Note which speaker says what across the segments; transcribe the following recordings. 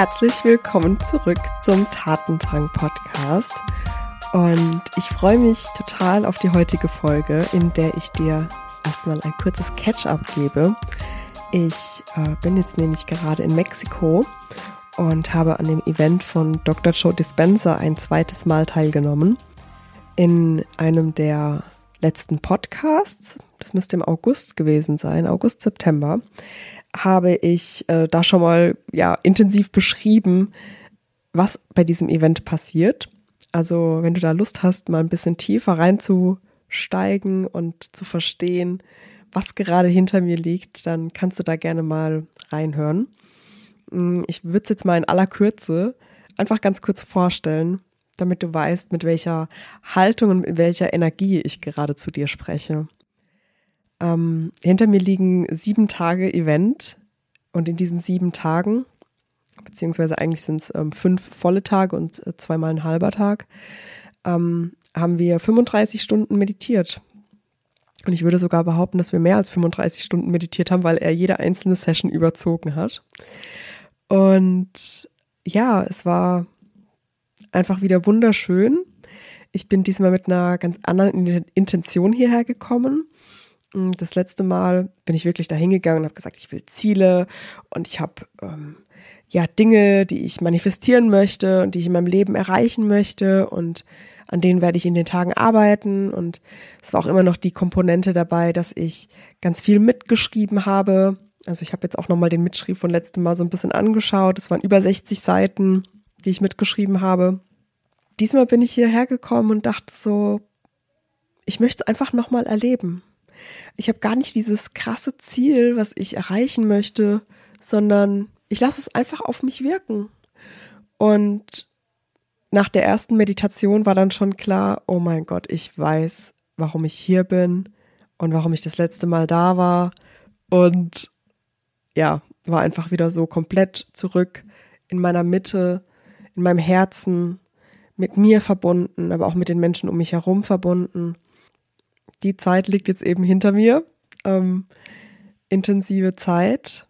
Speaker 1: herzlich willkommen zurück zum Tatendrang Podcast. Und ich freue mich total auf die heutige Folge, in der ich dir erstmal ein kurzes Catch-up gebe. Ich äh, bin jetzt nämlich gerade in Mexiko und habe an dem Event von Dr. Joe Dispenza ein zweites Mal teilgenommen. In einem der letzten Podcasts, das müsste im August gewesen sein, August, September, habe ich äh, da schon mal ja intensiv beschrieben, was bei diesem Event passiert. Also, wenn du da Lust hast, mal ein bisschen tiefer reinzusteigen und zu verstehen, was gerade hinter mir liegt, dann kannst du da gerne mal reinhören. Mm, ich würde es jetzt mal in aller Kürze einfach ganz kurz vorstellen, damit du weißt, mit welcher Haltung und mit welcher Energie ich gerade zu dir spreche. Ähm, hinter mir liegen sieben Tage Event und in diesen sieben Tagen, beziehungsweise eigentlich sind es ähm, fünf volle Tage und äh, zweimal ein halber Tag, ähm, haben wir 35 Stunden meditiert. Und ich würde sogar behaupten, dass wir mehr als 35 Stunden meditiert haben, weil er jede einzelne Session überzogen hat. Und ja, es war einfach wieder wunderschön. Ich bin diesmal mit einer ganz anderen Intention hierher gekommen. Mm, das letzte Mal bin ich wirklich da hingegangen und habe gesagt, ich will Ziele und ich habe ähm, ja Dinge, die ich manifestieren möchte und die ich in meinem Leben erreichen möchte und an denen werde ich in den Tagen arbeiten. Und es war auch immer noch die Komponente dabei, dass ich ganz viel mitgeschrieben habe. Also ich habe jetzt auch nochmal den Mitschrieb von letztem Mal so ein bisschen angeschaut. Es waren über 60 Seiten, die ich mitgeschrieben habe. Diesmal bin ich hierher gekommen und dachte so, ich möchte es einfach nochmal erleben ich habe gar nicht dieses krasse Ziel, was ich erreichen möchte, sondern ich lasse es einfach auf mich wirken. Und nach der ersten Meditation war dann schon klar, oh mein Gott, ich weiß, warum ich hier bin und warum ich das letzte Mal da war. Und ja, war einfach wieder so komplett zurück in meiner Mitte, in meinem Herzen, mit mir verbunden, aber auch mit den Menschen um mich herum verbunden die Zeit liegt jetzt eben hinter mir. Ähm, intensive Zeit.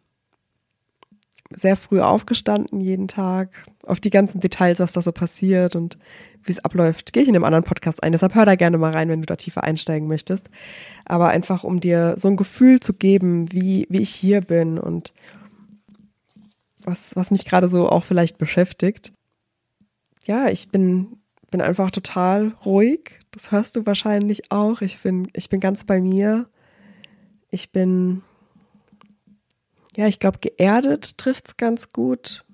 Speaker 1: Sehr früh aufgestanden jeden Tag. Auf die ganzen Details, was da so passiert und wie es abläuft, gehe ich in einem anderen Podcast ein. Deshalb hör da gerne mal rein, wenn du da tiefer einsteigen möchtest. Aber einfach, um dir so ein Gefühl zu geben, wie, wie ich hier bin und was, was mich gerade so auch vielleicht beschäftigt. Ja, ich bin, bin einfach total ruhig, das hörst du wahrscheinlich auch. Ich bin, ich bin ganz bei mir. Ich bin, ja, ich glaube, geerdet trifft es ganz gut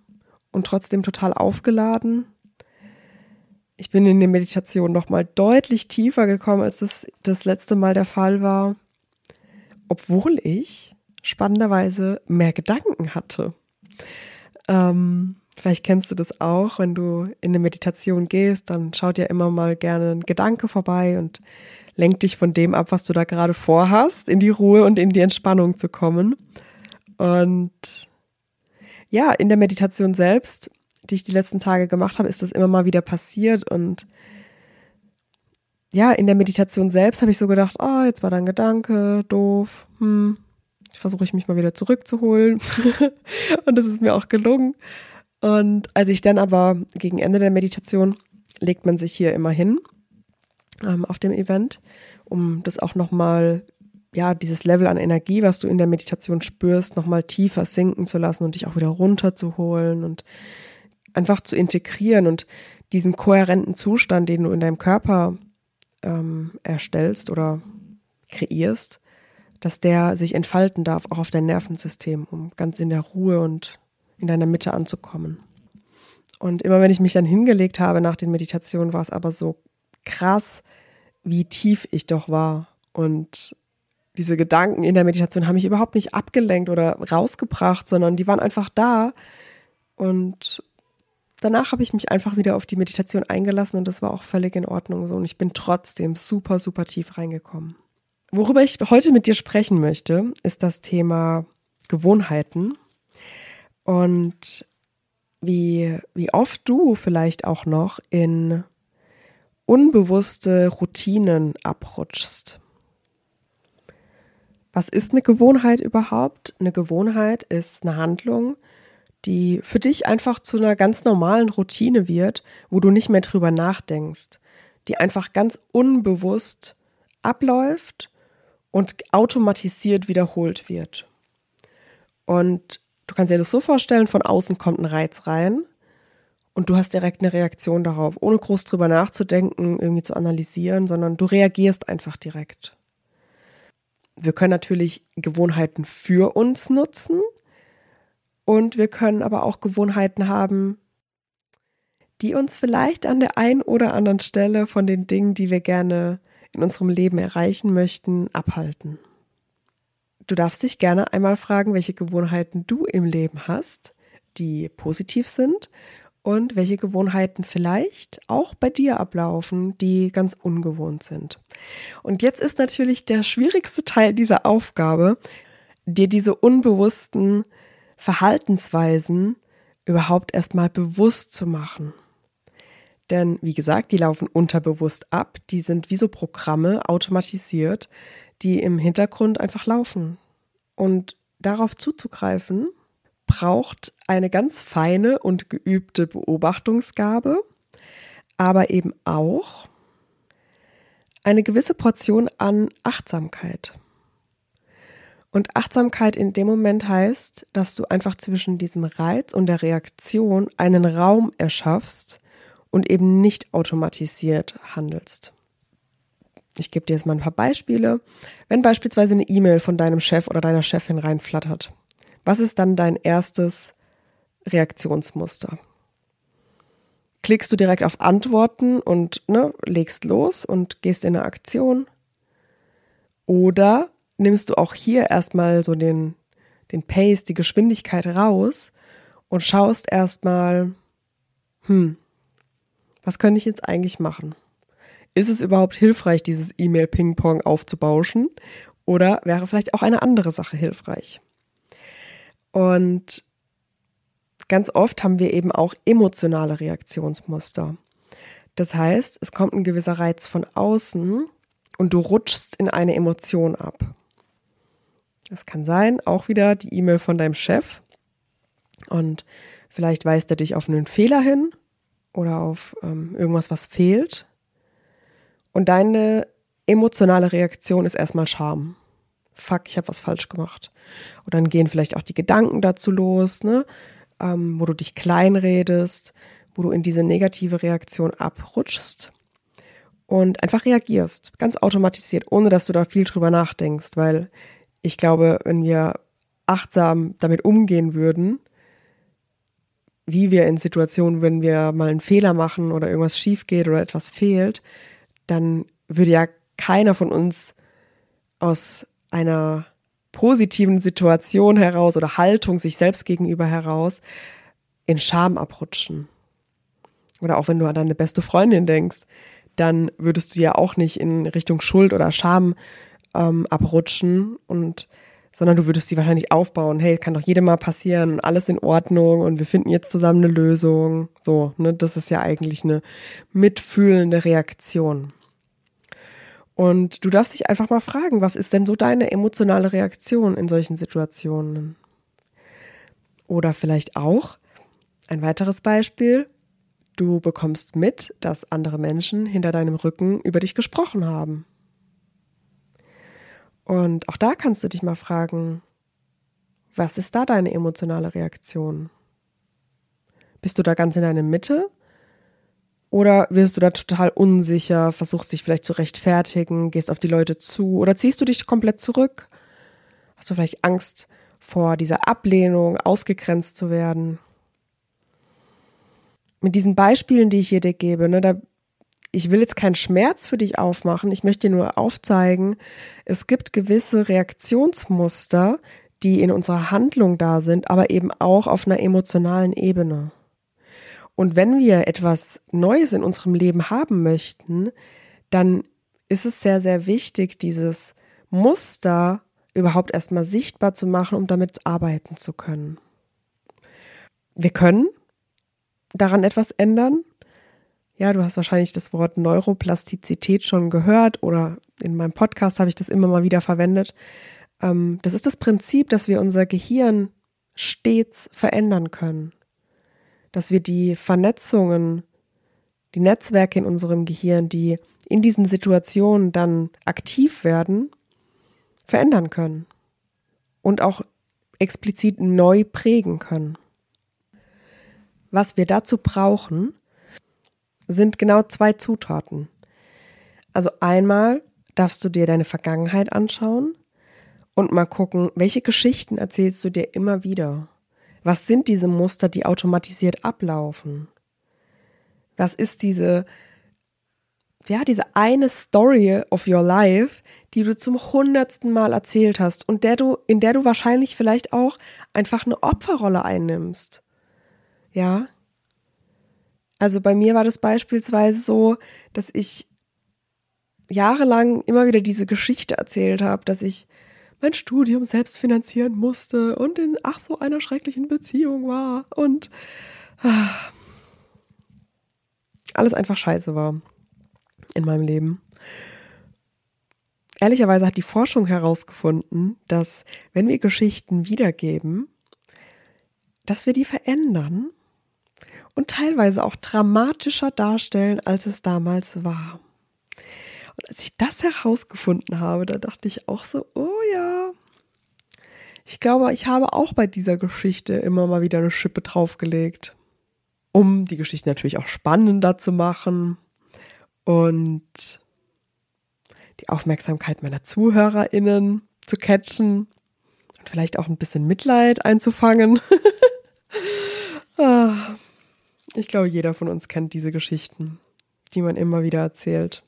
Speaker 1: und trotzdem total aufgeladen. Ich bin in der Meditation nochmal deutlich tiefer gekommen, als das das letzte Mal der Fall war, obwohl ich spannenderweise mehr Gedanken hatte. Ähm, Vielleicht kennst du das auch, wenn du in eine Meditation gehst, dann schaut ja immer mal gerne ein Gedanke vorbei und lenkt dich von dem ab, was du da gerade vorhast, in die Ruhe und in die Entspannung zu kommen. Und ja, in der Meditation selbst, die ich die letzten Tage gemacht habe, ist das immer mal wieder passiert und ja, in der Meditation selbst habe ich so gedacht, oh, jetzt war da ein Gedanke, doof, hm, versuche ich mich mal wieder zurückzuholen. und das ist mir auch gelungen. Und als ich dann aber gegen Ende der Meditation legt man sich hier immer hin ähm, auf dem Event, um das auch nochmal, ja, dieses Level an Energie, was du in der Meditation spürst, nochmal tiefer sinken zu lassen und dich auch wieder runterzuholen und einfach zu integrieren und diesen kohärenten Zustand, den du in deinem Körper ähm, erstellst oder kreierst, dass der sich entfalten darf, auch auf dein Nervensystem, um ganz in der Ruhe und in deiner Mitte anzukommen. Und immer wenn ich mich dann hingelegt habe nach den Meditationen, war es aber so krass, wie tief ich doch war. Und diese Gedanken in der Meditation haben mich überhaupt nicht abgelenkt oder rausgebracht, sondern die waren einfach da. Und danach habe ich mich einfach wieder auf die Meditation eingelassen und das war auch völlig in Ordnung so. Und ich bin trotzdem super, super tief reingekommen. Worüber ich heute mit dir sprechen möchte, ist das Thema Gewohnheiten und wie, wie oft du vielleicht auch noch in unbewusste Routinen abrutschst. Was ist eine Gewohnheit überhaupt? Eine Gewohnheit ist eine Handlung, die für dich einfach zu einer ganz normalen Routine wird, wo du nicht mehr drüber nachdenkst, die einfach ganz unbewusst abläuft und automatisiert wiederholt wird. Und du kannst dir das so vorstellen, von außen kommt ein Reiz rein und du hast direkt eine Reaktion darauf, ohne groß drüber nachzudenken, irgendwie zu analysieren, sondern du reagierst einfach direkt. Wir können natürlich Gewohnheiten für uns nutzen und wir können aber auch Gewohnheiten haben, die uns vielleicht an der einen oder anderen Stelle von den Dingen, die wir gerne in unserem Leben erreichen möchten, abhalten. Du darfst dich gerne einmal fragen, welche Gewohnheiten du im Leben hast, die positiv sind und welche Gewohnheiten vielleicht auch bei dir ablaufen, die ganz ungewohnt sind. Und jetzt ist natürlich der schwierigste Teil dieser Aufgabe, dir diese unbewussten Verhaltensweisen überhaupt erstmal bewusst zu machen. Denn wie gesagt, die laufen unterbewusst ab, die sind wie so Programme automatisiert, die im Hintergrund einfach laufen. Und darauf zuzugreifen, braucht eine ganz feine und geübte Beobachtungsgabe, aber eben auch eine gewisse Portion an Achtsamkeit. Und Achtsamkeit in dem Moment heißt, dass du einfach zwischen diesem Reiz und der Reaktion einen Raum erschaffst und eben nicht automatisiert handelst. Ich gebe dir jetzt mal ein paar Beispiele. Wenn beispielsweise eine E-Mail von deinem Chef oder deiner Chefin reinflattert, was ist dann dein erstes Reaktionsmuster? Klickst du direkt auf Antworten und ne, legst los und gehst in eine Aktion? Oder nimmst du auch hier erstmal so den, den Pace, die Geschwindigkeit raus und schaust erstmal, hm, was könnte ich jetzt eigentlich machen? Ist es überhaupt hilfreich, dieses E-Mail-Ping-Pong aufzubauschen? Oder wäre vielleicht auch eine andere Sache hilfreich? Und ganz oft haben wir eben auch emotionale Reaktionsmuster. Das heißt, es kommt ein gewisser Reiz von außen und du rutschst in eine Emotion ab. Das kann sein, auch wieder die E-Mail von deinem Chef. Und vielleicht weist er dich auf einen Fehler hin oder auf ähm, irgendwas, was fehlt. Und deine emotionale Reaktion ist erstmal Scham. Fuck, ich habe was falsch gemacht. Und dann gehen vielleicht auch die Gedanken dazu los, ne? Ähm, wo du dich kleinredest, wo du in diese negative Reaktion abrutschst und einfach reagierst, ganz automatisiert, ohne dass du da viel drüber nachdenkst, weil ich glaube, wenn wir achtsam damit umgehen würden, wie wir in Situationen, wenn wir mal einen Fehler machen oder irgendwas schief geht oder etwas fehlt, dann würde ja keiner von uns aus einer positiven Situation heraus oder Haltung sich selbst gegenüber heraus in Scham abrutschen. Oder auch wenn du an deine beste Freundin denkst, dann würdest du ja auch nicht in Richtung Schuld oder Scham ähm, abrutschen und sondern du würdest sie wahrscheinlich aufbauen. Hey, kann doch jedem mal passieren und alles in Ordnung und wir finden jetzt zusammen eine Lösung. So, ne, das ist ja eigentlich eine mitfühlende Reaktion. Und du darfst dich einfach mal fragen, was ist denn so deine emotionale Reaktion in solchen Situationen? Oder vielleicht auch ein weiteres Beispiel. Du bekommst mit, dass andere Menschen hinter deinem Rücken über dich gesprochen haben. Und auch da kannst du dich mal fragen, was ist da deine emotionale Reaktion? Bist du da ganz in deiner Mitte oder wirst du da total unsicher, versuchst dich vielleicht zu rechtfertigen, gehst auf die Leute zu oder ziehst du dich komplett zurück? Hast du vielleicht Angst vor dieser Ablehnung, ausgegrenzt zu werden? Mit diesen Beispielen, die ich hier dir gebe, ne, da, ich will jetzt keinen Schmerz für dich aufmachen, ich möchte dir nur aufzeigen, es gibt gewisse Reaktionsmuster, die in unserer Handlung da sind, aber eben auch auf einer emotionalen Ebene. Und wenn wir etwas Neues in unserem Leben haben möchten, dann ist es sehr, sehr wichtig, dieses Muster überhaupt erstmal sichtbar zu machen, um damit arbeiten zu können. Wir können daran etwas ändern. Ja, du hast wahrscheinlich das Wort Neuroplastizität schon gehört oder in meinem Podcast habe ich das immer mal wieder verwendet. Ähm, das ist das Prinzip, dass wir unser Gehirn stets verändern können. Dass wir die Vernetzungen, die Netzwerke in unserem Gehirn, die in diesen Situationen dann aktiv werden, verändern können und auch explizit neu prägen können. Was wir dazu brauchen, sind genau zwei Zutaten. Also einmal darfst du dir deine Vergangenheit anschauen und mal gucken, welche Geschichten erzählst du dir immer wieder? Was sind diese Muster, die automatisiert ablaufen? Was ist diese, ja, diese eine Story of your life, die du zum hundertsten Mal erzählt hast und der du, in der du wahrscheinlich vielleicht auch einfach eine Opferrolle einnimmst? Ja. Also bei mir war das beispielsweise so, dass ich jahrelang immer wieder diese Geschichte erzählt habe, dass ich mein Studium selbst finanzieren musste und in ach so einer schrecklichen Beziehung war und ah, alles einfach scheiße war in meinem Leben. Ehrlicherweise hat die Forschung herausgefunden, dass wenn wir Geschichten wiedergeben, dass wir die verändern und teilweise auch dramatischer darstellen, als es damals war. Als ich das herausgefunden habe, da dachte ich auch so, oh ja. Ich glaube, ich habe auch bei dieser Geschichte immer mal wieder eine Schippe draufgelegt, um die Geschichte natürlich auch spannender zu machen und die Aufmerksamkeit meiner ZuhörerInnen zu catchen und vielleicht auch ein bisschen Mitleid einzufangen. Ah, ich glaube, jeder von uns kennt diese Geschichten, die man immer wieder erzählt.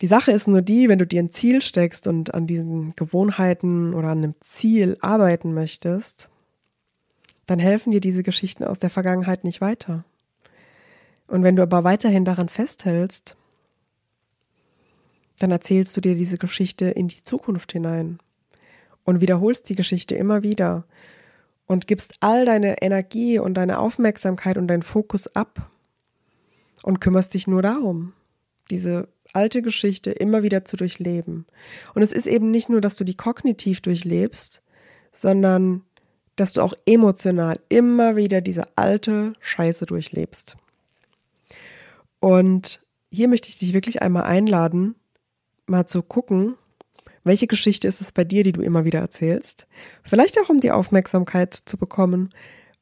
Speaker 1: Die Sache ist nur die, wenn du dir ein Ziel steckst und an diesen Gewohnheiten oder an einem Ziel arbeiten möchtest, dann helfen dir diese Geschichten aus der Vergangenheit nicht weiter. Und wenn du aber weiterhin daran festhältst, dann erzählst du dir diese Geschichte in die Zukunft hinein und wiederholst die Geschichte immer wieder und gibst all deine Energie und deine Aufmerksamkeit und deinen Fokus ab und kümmerst dich nur darum, diese alte Geschichte immer wieder zu durchleben. Und es ist eben nicht nur, dass du die kognitiv durchlebst, sondern dass du auch emotional immer wieder diese alte Scheiße durchlebst. Und hier möchte ich dich wirklich einmal einladen, mal zu gucken, welche Geschichte ist es bei dir, die du immer wieder erzählst? Vielleicht auch, um die Aufmerksamkeit zu bekommen,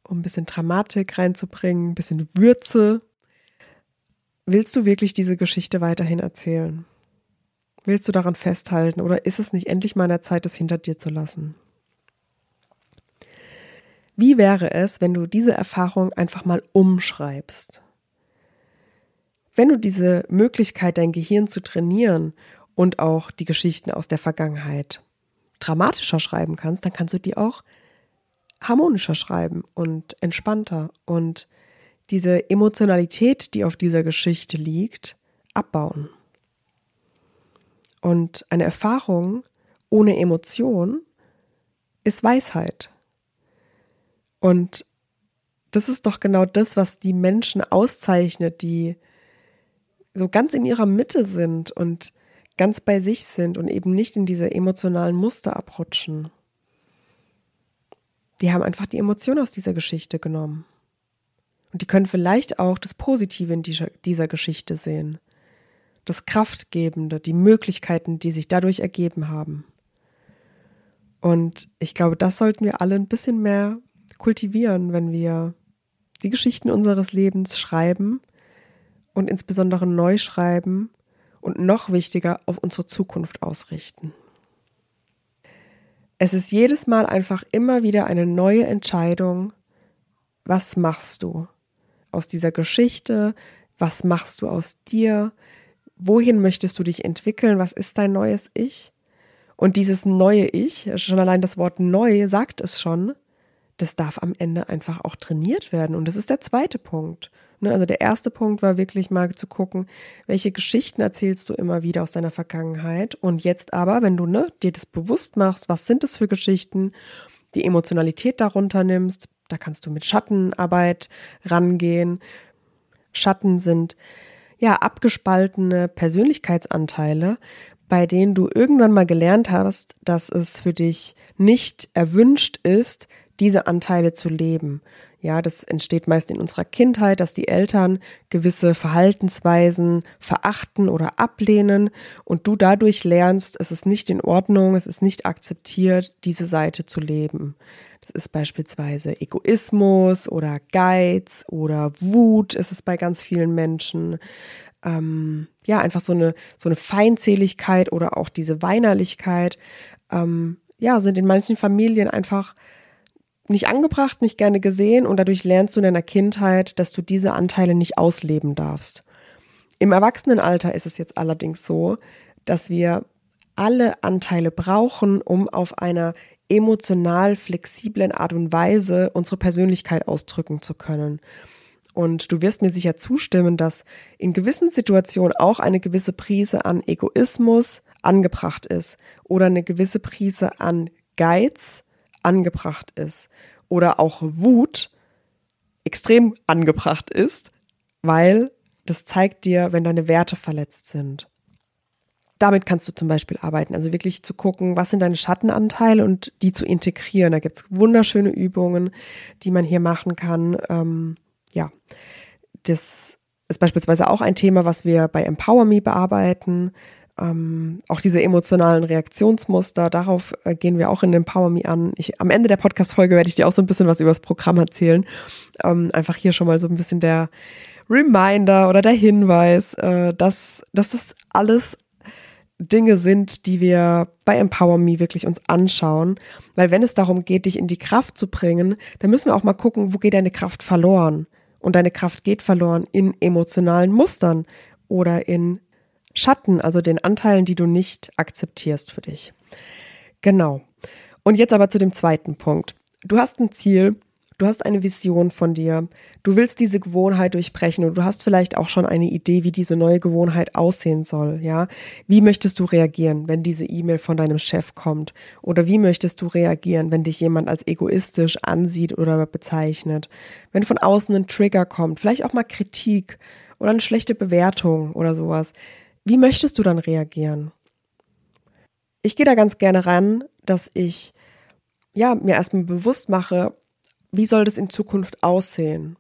Speaker 1: um ein bisschen Dramatik reinzubringen, ein bisschen Würze Willst du wirklich diese Geschichte weiterhin erzählen? Willst du daran festhalten oder ist es nicht endlich mal an der Zeit, es hinter dir zu lassen? Wie wäre es, wenn du diese Erfahrung einfach mal umschreibst? Wenn du diese Möglichkeit, dein Gehirn zu trainieren und auch die Geschichten aus der Vergangenheit dramatischer schreiben kannst, dann kannst du die auch harmonischer schreiben und entspannter und diese Emotionalität, die auf dieser Geschichte liegt, abbauen. Und eine Erfahrung ohne Emotion ist Weisheit. Und das ist doch genau das, was die Menschen auszeichnet, die so ganz in ihrer Mitte sind und ganz bei sich sind und eben nicht in diese emotionalen Muster abrutschen. Die haben einfach die Emotion aus dieser Geschichte genommen. Und die können vielleicht auch das Positive in dieser, dieser Geschichte sehen. Das Kraftgebende, die Möglichkeiten, die sich dadurch ergeben haben. Und ich glaube, das sollten wir alle ein bisschen mehr kultivieren, wenn wir die Geschichten unseres Lebens schreiben und insbesondere neu schreiben und noch wichtiger auf unsere Zukunft ausrichten. Es ist jedes Mal einfach immer wieder eine neue Entscheidung, was machst du? Aus dieser Geschichte? Was machst du aus dir? Wohin möchtest du dich entwickeln? Was ist dein neues Ich? Und dieses neue Ich, schon allein das Wort neu sagt es schon, das darf am Ende einfach auch trainiert werden. Und das ist der zweite Punkt. Ne, also der erste Punkt war wirklich mal zu gucken, welche Geschichten erzählst du immer wieder aus deiner Vergangenheit. Und jetzt aber, wenn du ne, dir das bewusst machst, was sind das für Geschichten, die Emotionalität darunter nimmst, da kannst du mit Schattenarbeit rangehen. Schatten sind ja abgespaltene Persönlichkeitsanteile, bei denen du irgendwann mal gelernt hast, dass es für dich nicht erwünscht ist, diese Anteile zu leben. Ja, das entsteht meist in unserer Kindheit, dass die Eltern gewisse Verhaltensweisen verachten oder ablehnen und du dadurch lernst, es ist nicht in Ordnung, es ist nicht akzeptiert, diese Seite zu leben. Das ist beispielsweise Egoismus oder Geiz oder Wut, ist es bei ganz vielen Menschen. Ähm, ja, einfach so eine, so eine Feindseligkeit oder auch diese Weinerlichkeit, ähm, ja, sind in manchen Familien einfach nicht angebracht, nicht gerne gesehen und dadurch lernst du in deiner Kindheit, dass du diese Anteile nicht ausleben darfst. Im Erwachsenenalter ist es jetzt allerdings so, dass wir alle Anteile brauchen, um auf einer emotional flexiblen Art und Weise unsere Persönlichkeit ausdrücken zu können. Und du wirst mir sicher zustimmen, dass in gewissen Situationen auch eine gewisse Prise an Egoismus angebracht ist oder eine gewisse Prise an Geiz angebracht ist oder auch Wut extrem angebracht ist, weil das zeigt dir, wenn deine Werte verletzt sind. Damit kannst du zum Beispiel arbeiten, also wirklich zu gucken, was sind deine Schattenanteile und die zu integrieren. Da gibt es wunderschöne Übungen, die man hier machen kann. Ähm, ja, das ist beispielsweise auch ein Thema, was wir bei Empower Me bearbeiten ähm, auch diese emotionalen Reaktionsmuster, darauf äh, gehen wir auch in Empower Me an. Ich, am Ende der Podcast-Folge werde ich dir auch so ein bisschen was über das Programm erzählen. Ähm, einfach hier schon mal so ein bisschen der Reminder oder der Hinweis, äh, dass, dass das alles Dinge sind, die wir bei Empower Me wirklich uns anschauen. Weil wenn es darum geht, dich in die Kraft zu bringen, dann müssen wir auch mal gucken, wo geht deine Kraft verloren? Und deine Kraft geht verloren in emotionalen Mustern oder in Schatten, also den Anteilen, die du nicht akzeptierst für dich. Genau. Und jetzt aber zu dem zweiten Punkt. Du hast ein Ziel, du hast eine Vision von dir, du willst diese Gewohnheit durchbrechen und du hast vielleicht auch schon eine Idee, wie diese neue Gewohnheit aussehen soll, ja? Wie möchtest du reagieren, wenn diese E-Mail von deinem Chef kommt? Oder wie möchtest du reagieren, wenn dich jemand als egoistisch ansieht oder bezeichnet? Wenn von außen ein Trigger kommt, vielleicht auch mal Kritik oder eine schlechte Bewertung oder sowas. Wie möchtest du dann reagieren? Ich gehe da ganz gerne ran, dass ich ja mir erstmal bewusst mache, wie soll das in Zukunft aussehen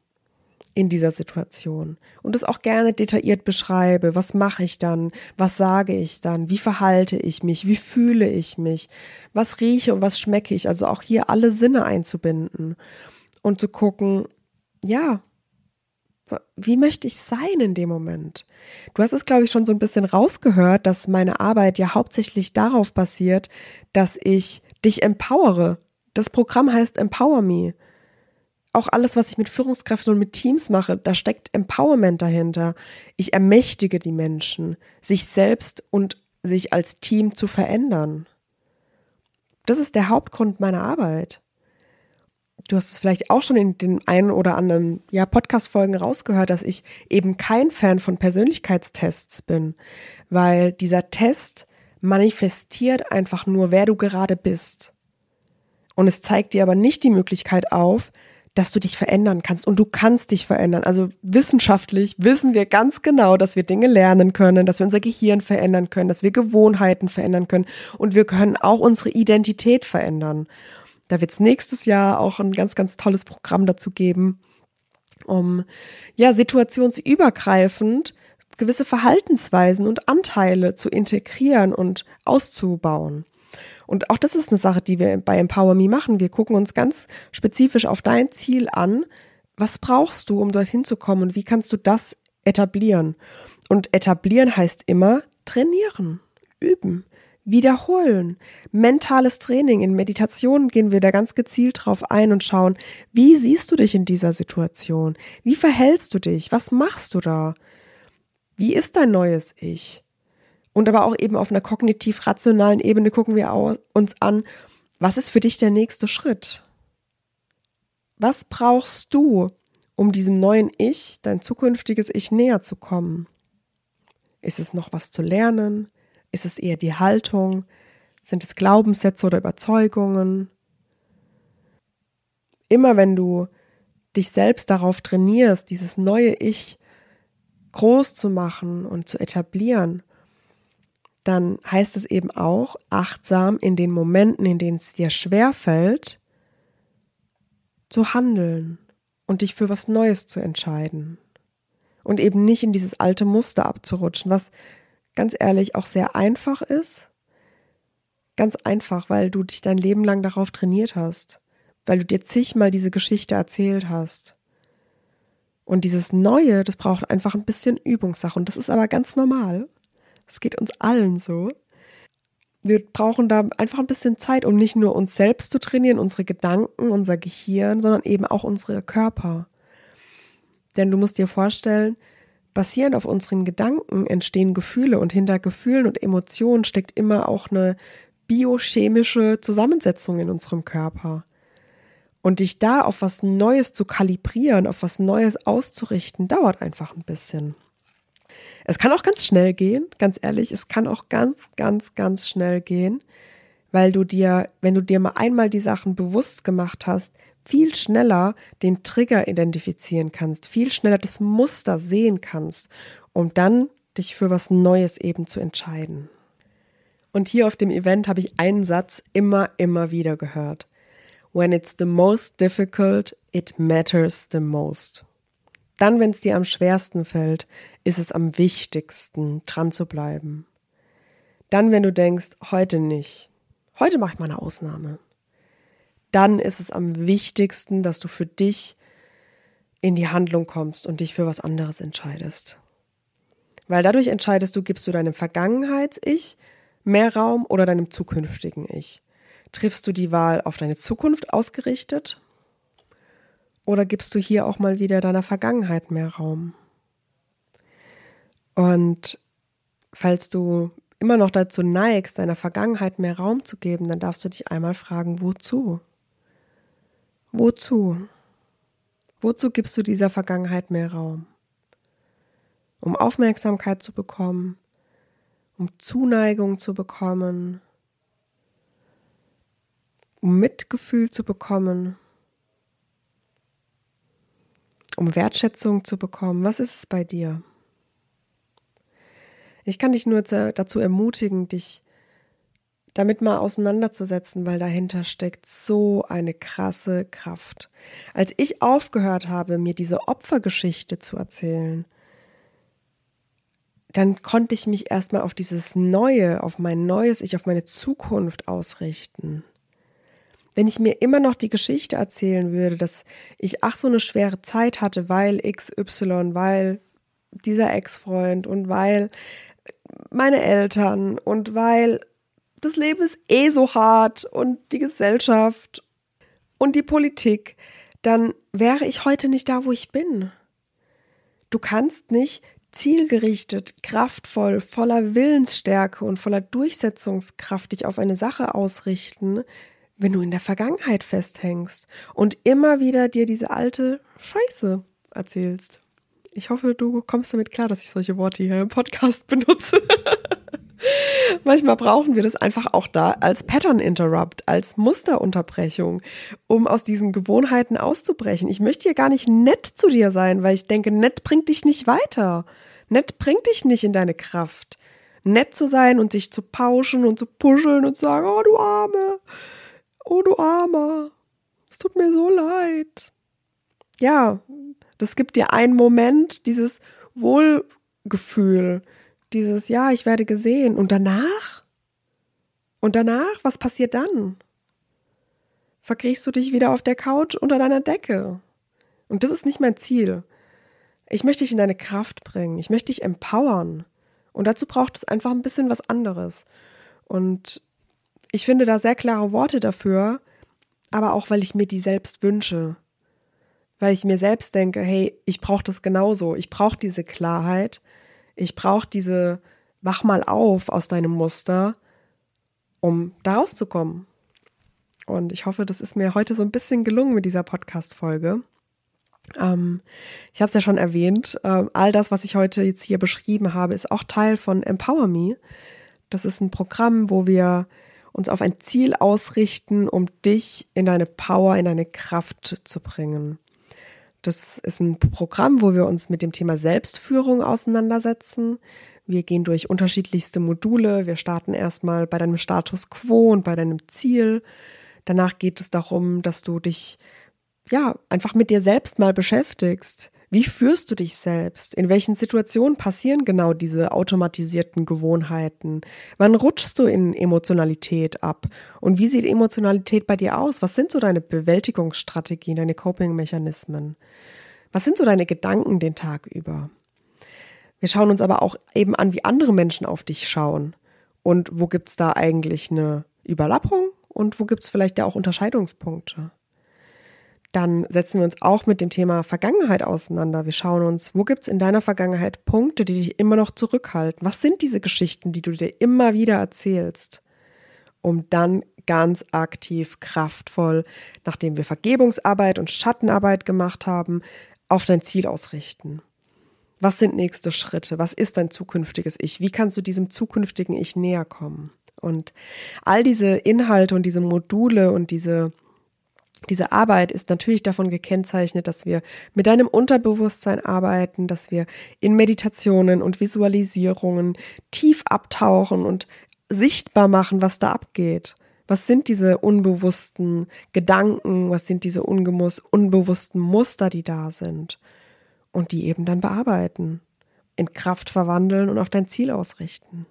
Speaker 1: in dieser Situation? Und das auch gerne detailliert beschreibe, was mache ich dann, was sage ich dann, wie verhalte ich mich, wie fühle ich mich, was rieche und was schmecke ich, also auch hier alle Sinne einzubinden und zu gucken, ja, wie möchte ich sein in dem Moment? Du hast es, glaube ich, schon so ein bisschen rausgehört, dass meine Arbeit ja hauptsächlich darauf basiert, dass ich dich empowere. Das Programm heißt Empower Me. Auch alles, was ich mit Führungskräften und mit Teams mache, da steckt Empowerment dahinter. Ich ermächtige die Menschen, sich selbst und sich als Team zu verändern. Das ist der Hauptgrund meiner Arbeit du hast es vielleicht auch schon in den einen oder anderen ja, Podcast-Folgen rausgehört, dass ich eben kein Fan von Persönlichkeitstests bin, weil dieser Test manifestiert einfach nur, wer du gerade bist. Und es zeigt dir aber nicht die Möglichkeit auf, dass du dich verändern kannst. Und du kannst dich verändern. Also wissenschaftlich wissen wir ganz genau, dass wir Dinge lernen können, dass wir unser Gehirn verändern können, dass wir Gewohnheiten verändern können. Und wir können auch unsere Identität verändern. Da wird es nächstes Jahr auch ein ganz, ganz tolles Programm dazu geben, um ja situationsübergreifend gewisse Verhaltensweisen und Anteile zu integrieren und auszubauen. Und auch das ist eine Sache, die wir bei Empower Me machen. Wir gucken uns ganz spezifisch auf dein Ziel an. Was brauchst du, um dorthin zu kommen und wie kannst du das etablieren? Und etablieren heißt immer trainieren, üben wiederholen. Mentales Training. In Meditation gehen wir da ganz gezielt drauf ein und schauen, wie siehst du dich in dieser Situation? Wie verhältst du dich? Was machst du da? Wie ist dein neues Ich? Und aber auch eben auf einer kognitiv-rationalen Ebene gucken wir uns an, was ist für dich der nächste Schritt? Was brauchst du, um diesem neuen Ich, dein zukünftiges Ich näher zu kommen? Ist es noch was zu lernen? Ist es eher die Haltung? Sind es Glaubenssätze oder Überzeugungen? Immer wenn du dich selbst darauf trainierst, dieses neue Ich groß zu machen und zu etablieren, dann heißt es eben auch, achtsam in den Momenten, in denen es dir schwer fällt, zu handeln und dich für was Neues zu entscheiden. Und eben nicht in dieses alte Muster abzurutschen, was ganz ehrlich auch sehr einfach ist. Ganz einfach, weil du dich dein Leben lang darauf trainiert hast, weil du dir zigmal diese Geschichte erzählt hast. Und dieses Neue, das braucht einfach ein bisschen Übungssache. Und das ist aber ganz normal. Es geht uns allen so. Wir brauchen da einfach ein bisschen Zeit, um nicht nur uns selbst zu trainieren, unsere Gedanken, unser Gehirn, sondern eben auch unsere Körper. Denn du musst dir vorstellen, basierend auf unseren Gedanken entstehen Gefühle und hinter Gefühlen und Emotionen steckt immer auch eine biochemische Zusammensetzung in unserem Körper. Und dich da auf was Neues zu kalibrieren, auf was Neues auszurichten, dauert einfach ein bisschen. Es kann auch ganz schnell gehen, ganz ehrlich, es kann auch ganz, ganz, ganz schnell gehen, weil du dir, wenn du dir mal einmal die Sachen bewusst gemacht hast, viel schneller den Trigger identifizieren kannst, viel schneller das Muster sehen kannst, um dann dich für was Neues eben zu entscheiden. Und hier auf dem Event habe ich einen Satz immer, immer wieder gehört. When it's the most difficult, it matters the most. Dann, wenn es dir am schwersten fällt, ist es am wichtigsten, dran zu bleiben. Dann, wenn du denkst, heute nicht, heute mache ich mal eine Ausnahme, dann ist es am wichtigsten, dass du für dich in die Handlung kommst und dich für was anderes entscheidest. Weil dadurch entscheidest du, gibst du deinem Vergangenheits-Ich mehr Raum oder deinem zukünftigen Ich. Triffst du die Wahl auf deine Zukunft ausgerichtet oder gibst du hier auch mal wieder deiner Vergangenheit mehr Raum? Und falls du immer noch dazu neigst, deiner Vergangenheit mehr Raum zu geben, dann darfst du dich einmal fragen, wozu? Wozu? Wozu gibst du dieser Vergangenheit mehr Raum? Um Aufmerksamkeit zu bekommen, um Zuneigung zu bekommen, um Mitgefühl zu bekommen, um Wertschätzung zu bekommen? Was ist es bei dir? Ich kann dich nur dazu ermutigen, dich damit mal auseinanderzusetzen, weil dahinter steckt so eine krasse Kraft. Als ich aufgehört habe, mir diese Opfergeschichte zu erzählen, dann konnte ich mich erstmal auf dieses Neue, auf mein neues Ich, auf meine Zukunft ausrichten wenn ich mir immer noch die Geschichte erzählen würde, dass ich ach so eine schwere Zeit hatte, weil XY, weil dieser Ex-Freund und weil meine Eltern und weil das Leben ist eh so hart und die Gesellschaft und die Politik, dann wäre ich heute nicht da, wo ich bin. Du kannst nicht zielgerichtet, kraftvoll, voller Willensstärke und voller Durchsetzungskraft dich auf eine Sache ausrichten, wenn du in der Vergangenheit festhängst und immer wieder dir diese alte Scheiße erzählst. Ich hoffe, du kommst damit klar, dass ich solche Worte hier im Podcast benutze. Manchmal brauchen wir das einfach auch da als Pattern Interrupt, als Musterunterbrechung, um aus diesen Gewohnheiten auszubrechen. Ich möchte hier gar nicht nett zu dir sein, weil ich denke, nett bringt dich nicht weiter. Nett bringt dich nicht in deine Kraft. Nett zu sein und sich zu pauschen und zu puscheln und zu sagen, oh du Arme, oh du Armer, es tut mir so leid. Ja, das gibt dir einen Moment, dieses Wohlgefühl, dieses, ja, ich werde gesehen. Und danach? Und danach, was passiert dann? Verkriechst du dich wieder auf der Couch unter deiner Decke? Und das ist nicht mein Ziel. Ich möchte dich in deine Kraft bringen. Ich möchte dich empowern. Und dazu braucht es einfach ein bisschen was anderes. Und ich finde da sehr klare Worte dafür, aber auch, weil ich mir die selbst wünsche. Weil ich mir selbst denke, hey, ich brauche das genauso. Ich brauche diese Klarheit. Ich brauche diese, wach mal auf aus deinem Muster, um da rauszukommen. Und ich hoffe, das ist mir heute so ein bisschen gelungen mit dieser Podcast-Folge. Ähm, ich habe es ja schon erwähnt, äh, all das, was ich heute jetzt hier beschrieben habe, ist auch Teil von Empower Me. Das ist ein Programm, wo wir uns auf ein Ziel ausrichten, um dich in deine Power, in deine Kraft zu bringen. Das ist ein Programm, wo wir uns mit dem Thema Selbstführung auseinandersetzen, Wir gehen durch unterschiedlichste Module. Wir starten erstmal bei deinem Status quo und bei deinem Ziel. Danach geht es darum, dass du dich ja einfach mit dir selbst mal beschäftigst. Wie führst du dich selbst? In welchen Situationen passieren genau diese automatisierten Gewohnheiten? Wann rutschst du in Emotionalität ab? Und wie sieht Emotionalität bei dir aus? Was sind so deine Bewältigungsstrategien, deine Coping-Mechanismen? Was sind so deine Gedanken den Tag über? Wir schauen uns aber auch eben an, wie andere Menschen auf dich schauen. Und wo gibt's da eigentlich eine Überlappung und wo gibt's vielleicht ja auch Unterscheidungspunkte? Dann setzen wir uns auch mit dem Thema Vergangenheit auseinander. Wir schauen uns, wo gibt's in deiner Vergangenheit Punkte, die dich immer noch zurückhalten? Was sind diese Geschichten, die du dir immer wieder erzählst? Um dann ganz aktiv, kraftvoll, nachdem wir Vergebungsarbeit und Schattenarbeit gemacht haben, auf dein Ziel ausrichten. Was sind nächste Schritte? Was ist dein zukünftiges Ich? Wie kannst du diesem zukünftigen Ich näher kommen? Und all diese Inhalte und diese Module und diese, diese Arbeit ist natürlich davon gekennzeichnet, dass wir mit deinem Unterbewusstsein arbeiten, dass wir in Meditationen und Visualisierungen tief abtauchen und sichtbar machen, was da abgeht. Was sind diese unbewussten Gedanken? Was sind diese unbewussten Muster, die da sind? Und die eben dann bearbeiten, in Kraft verwandeln und auf dein Ziel ausrichten.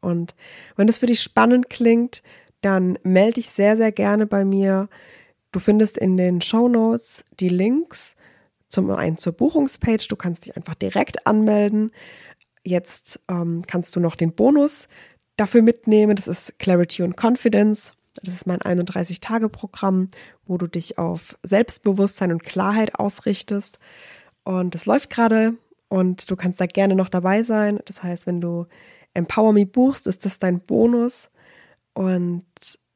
Speaker 1: Und wenn das für dich spannend klingt, dann melde dich sehr, sehr gerne bei mir. Du findest in den Show Notes die Links zum einen zur Buchungspage. Du kannst dich einfach direkt anmelden. Jetzt ähm, kannst du noch den Bonus dafür mitnehmen. Das ist Clarity und Confidence. Das ist mein 31-Tage-Programm, wo du dich auf Selbstbewusstsein und Klarheit ausrichtest. Und es läuft gerade und du kannst da gerne noch dabei sein. Das heißt, wenn du Empower Me buchst, ist das dein Bonus. Und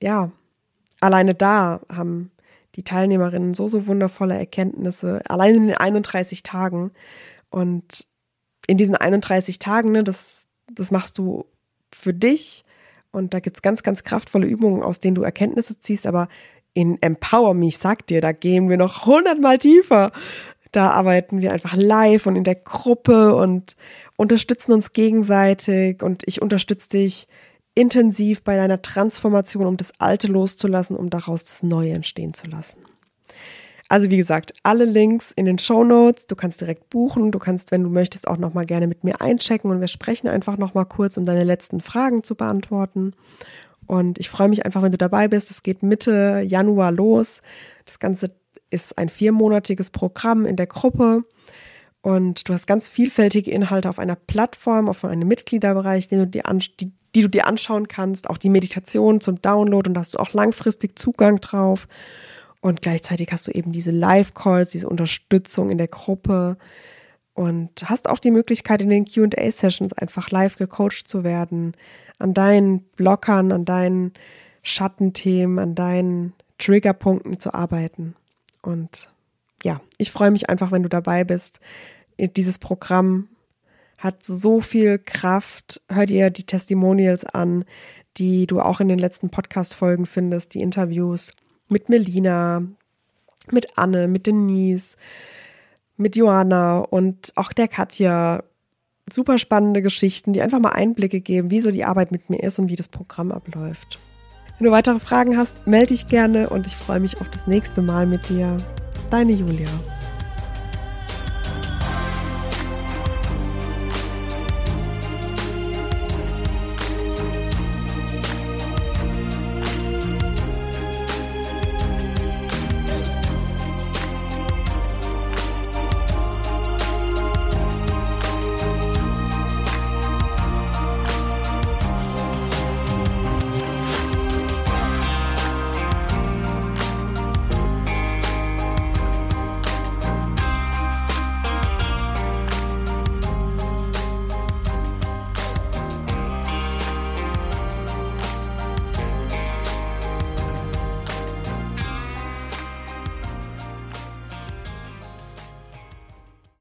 Speaker 1: ja, alleine da haben die Teilnehmerinnen so, so wundervolle Erkenntnisse, allein in den 31 Tagen. Und in diesen 31 Tagen, ne, das, das machst du für dich. Und da gibt es ganz, ganz kraftvolle Übungen, aus denen du Erkenntnisse ziehst. Aber in Empower Me, ich sag dir, da gehen wir noch hundertmal tiefer. Da arbeiten wir einfach live und in der Gruppe und unterstützen uns gegenseitig. Und ich unterstütze dich intensiv bei deiner Transformation, um das Alte loszulassen, um daraus das Neue entstehen zu lassen. Also wie gesagt, alle Links in den Show Notes. Du kannst direkt buchen. Du kannst, wenn du möchtest, auch noch mal gerne mit mir einchecken und wir sprechen einfach noch mal kurz, um deine letzten Fragen zu beantworten. Und ich freue mich einfach, wenn du dabei bist. Es geht Mitte Januar los. Das Ganze ist ein viermonatiges Programm in der Gruppe. Und du hast ganz vielfältige Inhalte auf einer Plattform, auf einem Mitgliederbereich, den du dir die, die du dir anschauen kannst. Auch die Meditation zum Download und hast du auch langfristig Zugang drauf. Und gleichzeitig hast du eben diese Live-Calls, diese Unterstützung in der Gruppe und hast auch die Möglichkeit, in den QA-Sessions einfach live gecoacht zu werden, an deinen Blockern, an deinen Schattenthemen, an deinen Triggerpunkten zu arbeiten. Und ja, ich freue mich einfach, wenn du dabei bist. Dieses Programm hat so viel Kraft. Hör dir die Testimonials an, die du auch in den letzten Podcast-Folgen findest, die Interviews mit Melina, mit Anne, mit Denise, mit Johanna und auch der Katja. Super spannende Geschichten, die einfach mal Einblicke geben, wie so die Arbeit mit mir ist und wie das Programm abläuft. Wenn du weitere Fragen hast, melde dich gerne und ich freue mich auf das nächste Mal mit dir. Deine Julia.